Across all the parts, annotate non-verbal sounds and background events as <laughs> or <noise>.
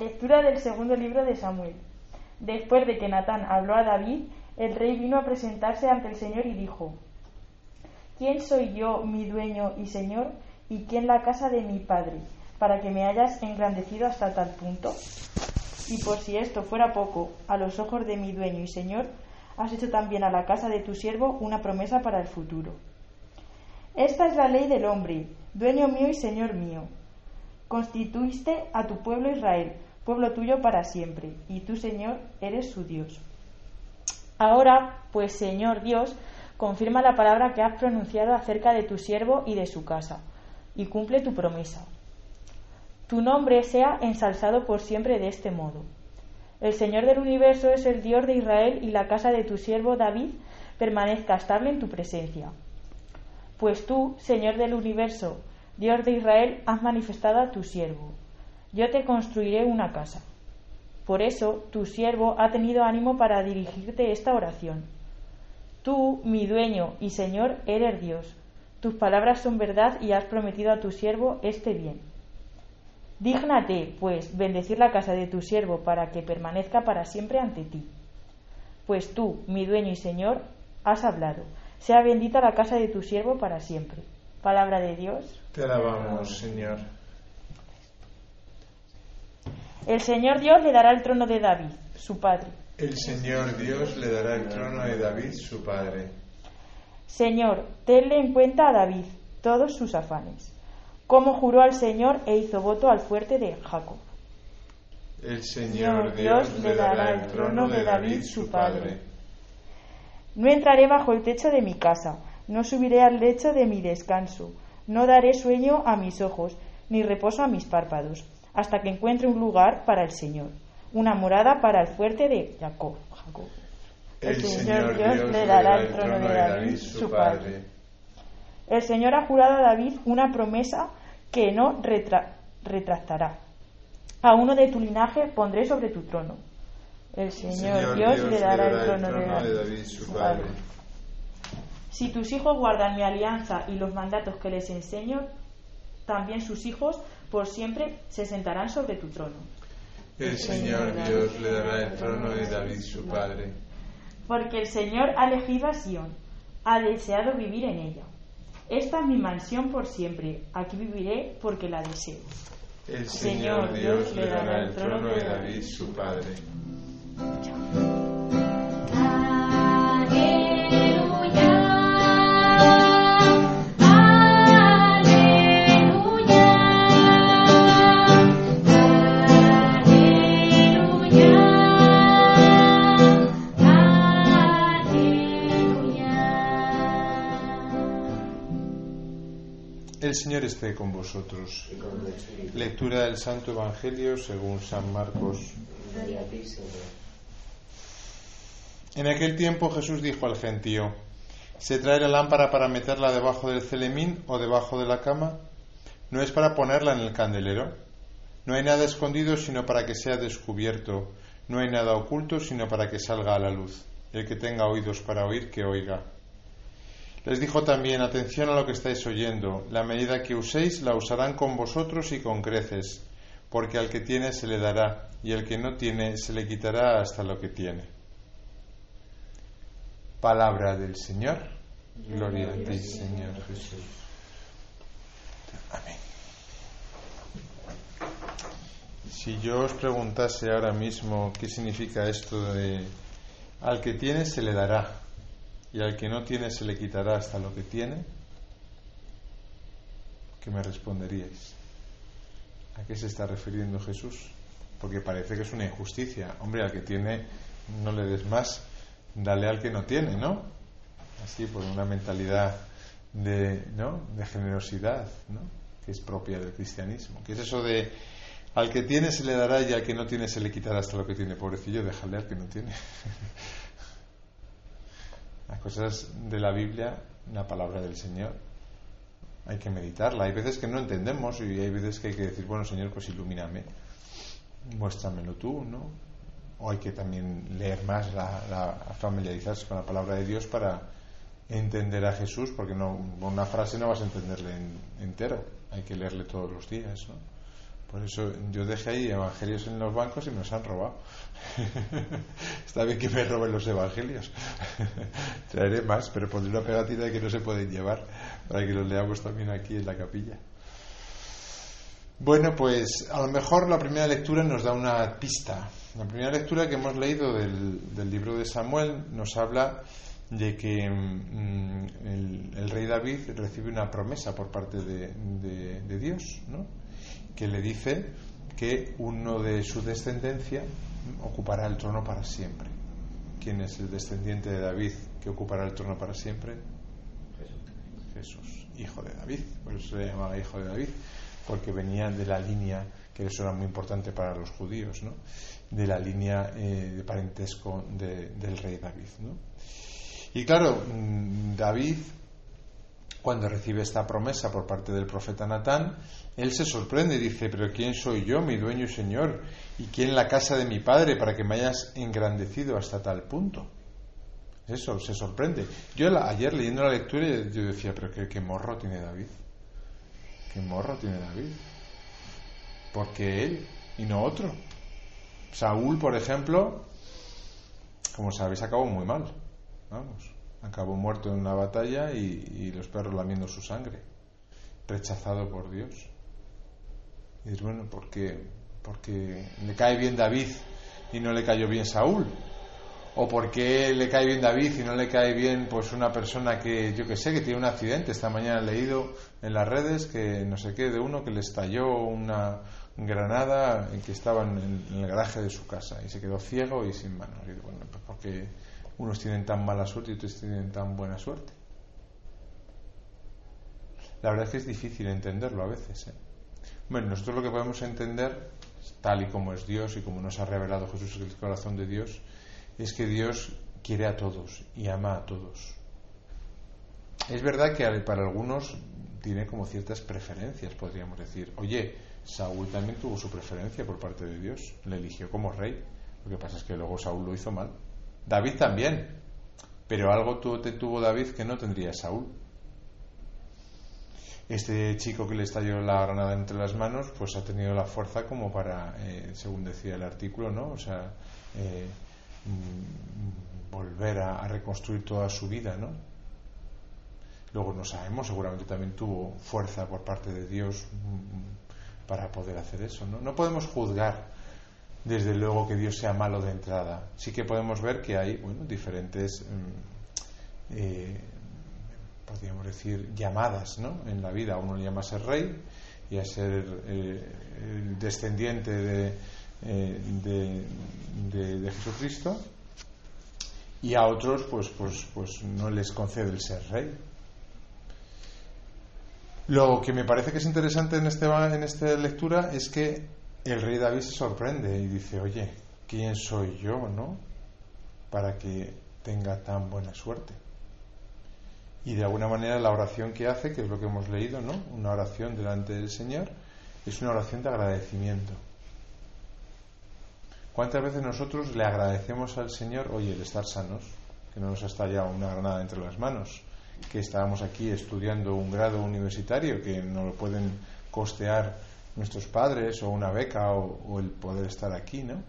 Lectura del segundo libro de Samuel. Después de que Natán habló a David, el rey vino a presentarse ante el Señor y dijo, ¿Quién soy yo, mi dueño y señor, y quién la casa de mi padre, para que me hayas engrandecido hasta tal punto? Y por si esto fuera poco, a los ojos de mi dueño y señor, has hecho también a la casa de tu siervo una promesa para el futuro. Esta es la ley del hombre, dueño mío y señor mío. Constituiste a tu pueblo Israel, pueblo tuyo para siempre, y tú, Señor, eres su Dios. Ahora, pues, Señor Dios, confirma la palabra que has pronunciado acerca de tu siervo y de su casa, y cumple tu promesa. Tu nombre sea ensalzado por siempre de este modo. El Señor del universo es el Dios de Israel y la casa de tu siervo David permanezca estable en tu presencia. Pues tú, Señor del universo, Dios de Israel, has manifestado a tu siervo. Yo te construiré una casa. Por eso tu siervo ha tenido ánimo para dirigirte esta oración. Tú, mi dueño y Señor, eres Dios. Tus palabras son verdad y has prometido a tu siervo este bien. Dígnate, pues, bendecir la casa de tu siervo para que permanezca para siempre ante ti. Pues tú, mi dueño y Señor, has hablado. Sea bendita la casa de tu siervo para siempre. Palabra de Dios. Te alabamos, Señor. El Señor Dios le dará el trono de David, su padre. El Señor Dios le dará el trono de David, su padre. Señor, tenle en cuenta a David todos sus afanes como juró al Señor e hizo voto al fuerte de Jacob. El Señor Dios le dará el trono de David su padre. No entraré bajo el techo de mi casa, no subiré al lecho de mi descanso, no daré sueño a mis ojos, ni reposo a mis párpados, hasta que encuentre un lugar para el Señor, una morada para el fuerte de Jacob. El, Señor, Dios, le dará el trono de David su padre. El Señor ha jurado a David una promesa que no retractará. A uno de tu linaje pondré sobre tu trono. El Señor, Dios, le dará el trono, de, David, su padre. Si tus hijos guardan mi alianza y los mandatos que les enseño, también sus hijos por siempre se sentarán sobre tu trono. El Señor Dios le dará el trono de David su padre. Porque el Señor ha elegido a Sión, ha deseado vivir en ella. Esta es mi mansión por siempre, aquí viviré porque la deseo. El Señor Dios le dará el trono de David su padre. El Señor esté con vosotros. Lectura del Santo Evangelio según San Marcos. En aquel tiempo Jesús dijo al gentío, ¿se trae la lámpara para meterla debajo del celemín o debajo de la cama? ¿No es para ponerla en el candelero? No hay nada escondido sino para que sea descubierto, no hay nada oculto sino para que salga a la luz. El que tenga oídos para oír, que oiga. Les dijo también, atención a lo que estáis oyendo, la medida que uséis la usarán con vosotros y con creces, porque al que tiene se le dará, y al que no tiene se le quitará hasta lo que tiene. Palabra del Señor. Gloria a ti, Señor Jesús. Amén. Si yo os preguntase ahora mismo qué significa esto de al que tiene se le dará, y al que no tiene se le quitará hasta lo que tiene, ¿qué me responderíais? ¿A qué se está refiriendo Jesús? Porque parece que es una injusticia. Hombre, al que tiene no le des más, dale al que no tiene, ¿no? Así, por una mentalidad de, ¿no? de generosidad, ¿no? que es propia del cristianismo. ¿Qué es eso de al que tiene se le dará y al que no tiene se le quitará hasta lo que tiene? Pobrecillo, déjale al que no tiene. <laughs> Las cosas de la Biblia, la palabra del Señor, hay que meditarla. Hay veces que no entendemos y hay veces que hay que decir, bueno, Señor, pues ilumíname, muéstramelo tú, ¿no? O hay que también leer más, la, familiarizarse con la palabra de Dios para entender a Jesús, porque no, una frase no vas a entenderle entero, hay que leerle todos los días, ¿no? Por eso yo dejé ahí evangelios en los bancos y me los han robado. <laughs> Está bien que me roben los evangelios. <laughs> Traeré más, pero pondré una pegatina de que no se pueden llevar para que los leamos también aquí en la capilla. Bueno, pues a lo mejor la primera lectura nos da una pista. La primera lectura que hemos leído del, libro de Samuel nos habla de que mm, el, rey David recibe una promesa por parte de, de Dios, ¿no? Que le dice que uno de su descendencia ocupará el trono para siempre. ¿Quién es el descendiente de David que ocupará el trono para siempre? Jesús, hijo de David. Por eso se le llamaba hijo de David, porque venía de la línea, que eso era muy importante para los judíos, ¿no? de la línea eh, de parentesco del rey David. ¿no? Y claro, mm, David cuando recibe esta promesa por parte del profeta Natán, él se sorprende y dice, pero ¿quién soy yo, mi dueño y señor? ¿Y quién la casa de mi padre para que me hayas engrandecido hasta tal punto? Eso, se sorprende. Yo ayer leyendo la lectura yo decía, pero ¿qué, morro tiene David? ¿Qué morro tiene David? Porque él y no otro. Saúl, por ejemplo, como sabéis, acabó muy mal. Vamos acabó muerto en una batalla y, los perros lamiendo su sangre, rechazado por Dios. Y es bueno, porque, porque le cae bien David y no le cayó bien Saúl. O porque le cae bien David y no le cae bien pues una persona que yo que sé que tiene un accidente. Esta mañana he leído en las redes que no sé qué de uno que le estalló una granada que estaba en, el garaje de su casa y se quedó ciego y sin manos. Y bueno, pues porque unos tienen tan mala suerte y otros tienen tan buena suerte. La verdad es que es difícil entenderlo a veces. ¿eh? Bueno, nosotros lo que podemos entender, tal y como es Dios y como nos ha revelado Jesús el corazón de Dios, es que Dios quiere a todos y ama a todos. Es verdad que para algunos tiene como ciertas preferencias, podríamos decir. Oye, Saúl también tuvo su preferencia por parte de Dios, le eligió como rey. Lo que pasa es que luego Saúl lo hizo mal. David también. Pero algo te tuvo David que no tendría Saúl. Este chico que le estalló la granada entre las manos, pues ha tenido la fuerza como para, eh, según decía el artículo, ¿no? O sea, eh, mm, volver a, reconstruir toda su vida, ¿no? Luego no sabemos, seguramente también tuvo fuerza por parte de Dios mm, para poder hacer eso, ¿no? No podemos juzgar desde luego que Dios sea malo de entrada. Sí que podemos ver que hay bueno, diferentes, mm, eh, podríamos decir, llamadas ¿no? en la vida. Uno le llama a ser rey y a ser eh, descendiente de, eh, de, de, Jesucristo y a otros pues, pues, pues no les concede el ser rey. Lo que me parece que es interesante en, este, en esta lectura es que el rey David se sorprende y dice, oye, ¿quién soy yo, no? Para que tenga tan buena suerte. Y de alguna manera la oración que hace, que es lo que hemos leído, ¿no? Una oración delante del Señor, es una oración de agradecimiento. ¿Cuántas veces nosotros le agradecemos al Señor, oye, el estar sanos, que no nos ha estallado una granada entre las manos, que estábamos aquí estudiando un grado universitario, que no lo pueden costear nuestros padres o una beca o, el poder estar aquí, ¿no?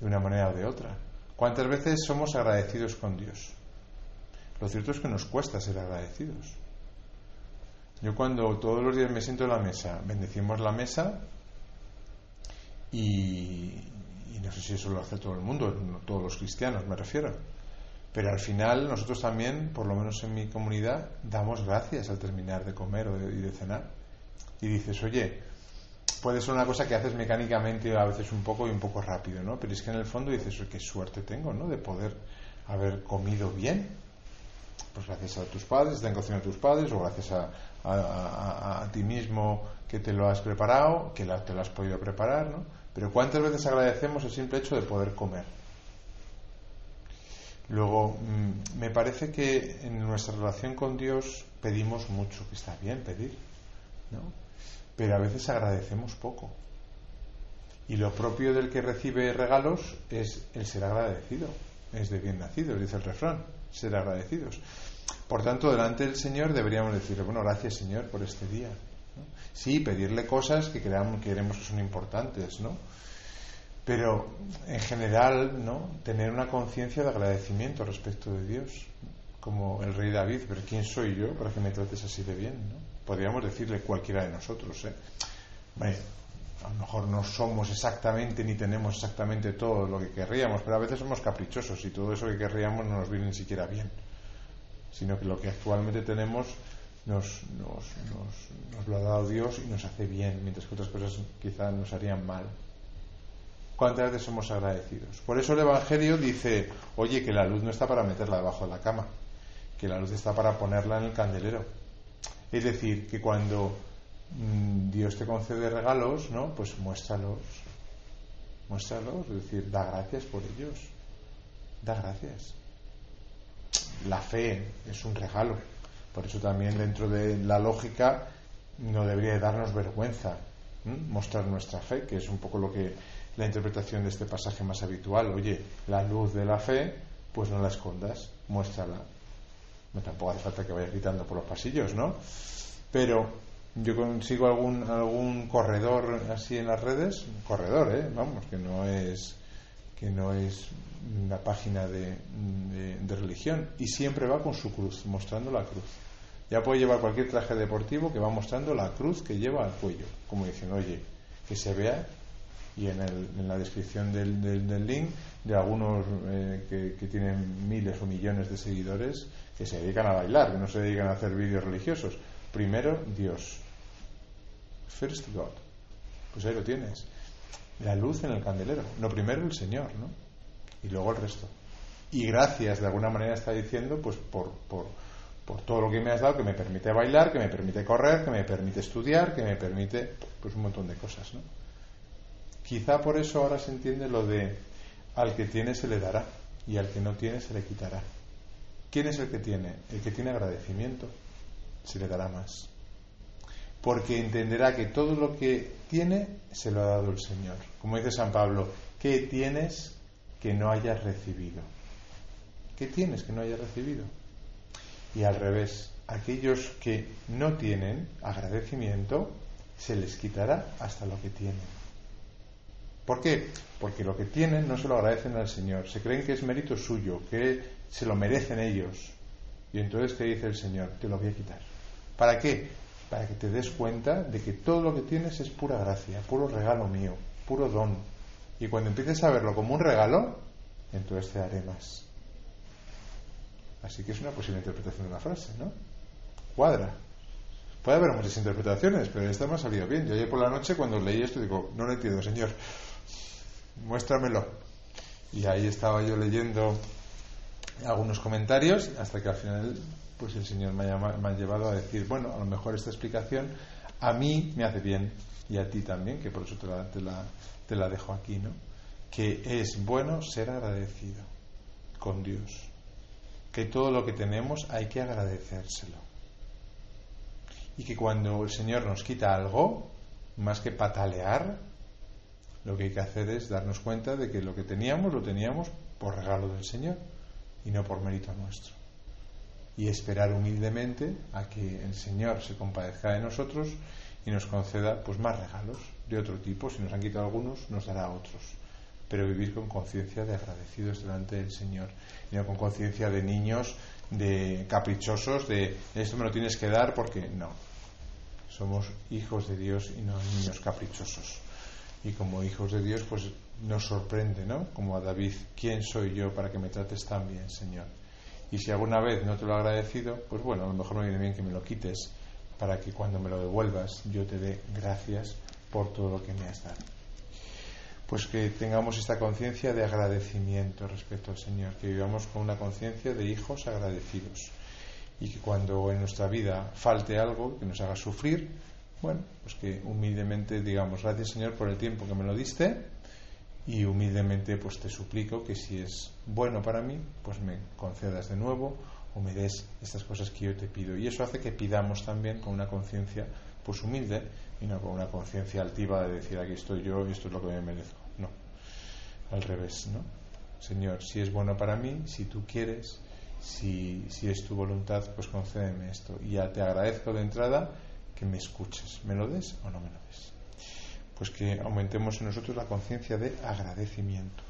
De una manera o de otra. ¿Cuántas veces somos agradecidos con Dios? Lo cierto es que nos cuesta ser agradecidos. Yo cuando todos los días me siento en la mesa, bendecimos la mesa y, no sé si eso lo hace todo el mundo, todos los cristianos me refiero, pero al final nosotros también, por lo menos en mi comunidad, damos gracias al terminar de comer o y de cenar. Y dices, oye, puede ser una cosa que haces mecánicamente a veces un poco y un poco rápido, ¿no? Pero es que en el fondo dices, qué suerte tengo, ¿no? De poder haber comido bien. Pues gracias a tus padres, te han cocinado tus padres, o gracias a, a, ti mismo que te lo has preparado, que te lo has podido preparar, ¿no? Pero ¿cuántas veces agradecemos el simple hecho de poder comer? Luego, mm, me parece que en nuestra relación con Dios pedimos mucho, que está bien pedir, ¿no? Pero a veces agradecemos poco. Y lo propio del que recibe regalos es el ser agradecido, es de bien nacido, dice el refrán, ser agradecidos. Por tanto, delante del Señor deberíamos decir, bueno, gracias Señor por este día, Sí, pedirle cosas que creamos, queremos que son importantes, ¿no? Pero en general, ¿no? Tener una conciencia de agradecimiento respecto de Dios, como el rey David, pero ¿quién soy yo para que me trates así de bien? ¿no? Podríamos decirle cualquiera de nosotros, ¿eh? a lo mejor no somos exactamente ni tenemos exactamente todo lo que querríamos, pero a veces somos caprichosos y todo eso que querríamos no nos viene ni siquiera bien, sino que lo que actualmente tenemos nos, nos, lo ha dado Dios y nos hace bien, mientras que otras cosas quizás nos harían mal. ¿Cuántas veces somos agradecidos? Por eso el Evangelio dice, oye, que la luz no está para meterla debajo de la cama, que la luz está para ponerla en el candelero. Es decir, que cuando mm, Dios te concede regalos, ¿no? Pues muéstralos. Muéstralos, es decir, da gracias por ellos. Da gracias. La fe es un regalo. Por eso también dentro de la lógica no debería darnos vergüenza mostrar nuestra fe, que es un poco lo que la interpretación de este pasaje más habitual. Oye, la luz de la fe, pues no la escondas, muéstrala. No tampoco hace falta que vayas gritando por los pasillos, ¿no? Pero yo consigo algún algún corredor así en las redes, corredor, ¿eh? Vamos, que no es que no es una página de, de religión y siempre va con su cruz, mostrando la cruz. Ya puede llevar cualquier traje deportivo que va mostrando la cruz que lleva al cuello, como dicen, oye, que se vea y en, el, en la descripción del, del, link de algunos eh, que, tienen miles o millones de seguidores que se dedican a bailar, que no se dedican a hacer vídeos religiosos. Primero, Dios. First God. Pues ahí lo tienes. La luz en el candelero. No primero el Señor, ¿no? Y luego el resto. Y gracias, de alguna manera está diciendo, pues por, por por todo lo que me has dado, que me permite bailar, que me permite correr, que me permite estudiar, que me permite pues un montón de cosas, ¿no? Quizá por eso ahora se entiende lo de al que tiene se le dará y al que no tiene se le quitará. ¿Quién es el que tiene? El que tiene agradecimiento se le dará más. Porque entenderá que todo lo que tiene se lo ha dado el Señor. Como dice San Pablo, ¿qué tienes que no hayas recibido? ¿Qué tienes que no hayas recibido? Y al revés, aquellos que no tienen agradecimiento, se les quitará hasta lo que tienen. ¿Por qué? Porque lo que tienen no se lo agradecen al Señor, se creen que es mérito suyo, que se lo merecen ellos. Y entonces, ¿qué dice el Señor? Te lo voy a quitar. ¿Para qué? Para que te des cuenta de que todo lo que tienes es pura gracia, puro regalo mío, puro don. Y cuando empieces a verlo como un regalo, entonces te daré más. Así que es una posible interpretación de la frase, ¿no? Cuadra. Puede haber muchas interpretaciones, pero esta me ha salido bien. Yo ayer por la noche cuando leí esto digo, no lo entiendo, Señor, muéstramelo. Y ahí estaba yo leyendo algunos comentarios hasta que al final pues el Señor me ha, llevado a decir, bueno, a lo mejor esta explicación a mí me hace bien y a ti también, que por eso te la, te la, te la dejo aquí, ¿no? Que es bueno ser agradecido con Dios que todo lo que tenemos hay que agradecérselo. Y que cuando el Señor nos quita algo, más que patalear, lo que hay que hacer es darnos cuenta de que lo que teníamos lo teníamos por regalo del Señor y no por mérito nuestro. Y esperar humildemente a que el Señor se compadezca de nosotros y nos conceda pues más regalos de otro tipo. Si nos han quitado algunos, nos dará otros pero vivir con conciencia de agradecidos delante del Señor, y no con conciencia de niños, de caprichosos, de esto me lo tienes que dar porque no. Somos hijos de Dios y no niños caprichosos. Y como hijos de Dios, pues nos sorprende, ¿no? Como a David, ¿quién soy yo para que me trates tan bien, Señor? Y si alguna vez no te lo he agradecido, pues bueno, a lo mejor me viene bien que me lo quites para que cuando me lo devuelvas yo te dé gracias por todo lo que me has dado pues que tengamos esta conciencia de agradecimiento respecto al Señor, que vivamos con una conciencia de hijos agradecidos y que cuando en nuestra vida falte algo que nos haga sufrir, bueno, pues que humildemente digamos gracias Señor por el tiempo que me lo diste y humildemente pues te suplico que si es bueno para mí, pues me concedas de nuevo o me des estas cosas que yo te pido. Y eso hace que pidamos también con una conciencia pues humilde y no con una conciencia altiva de decir aquí estoy yo y esto es lo que me merezco. No, al revés, ¿no? Señor, si es bueno para mí, si tú quieres, si, si es tu voluntad, pues concédeme esto. Y ya te agradezco de entrada que me escuches. ¿Me lo des o no me lo des? Pues que aumentemos en nosotros la conciencia de agradecimiento.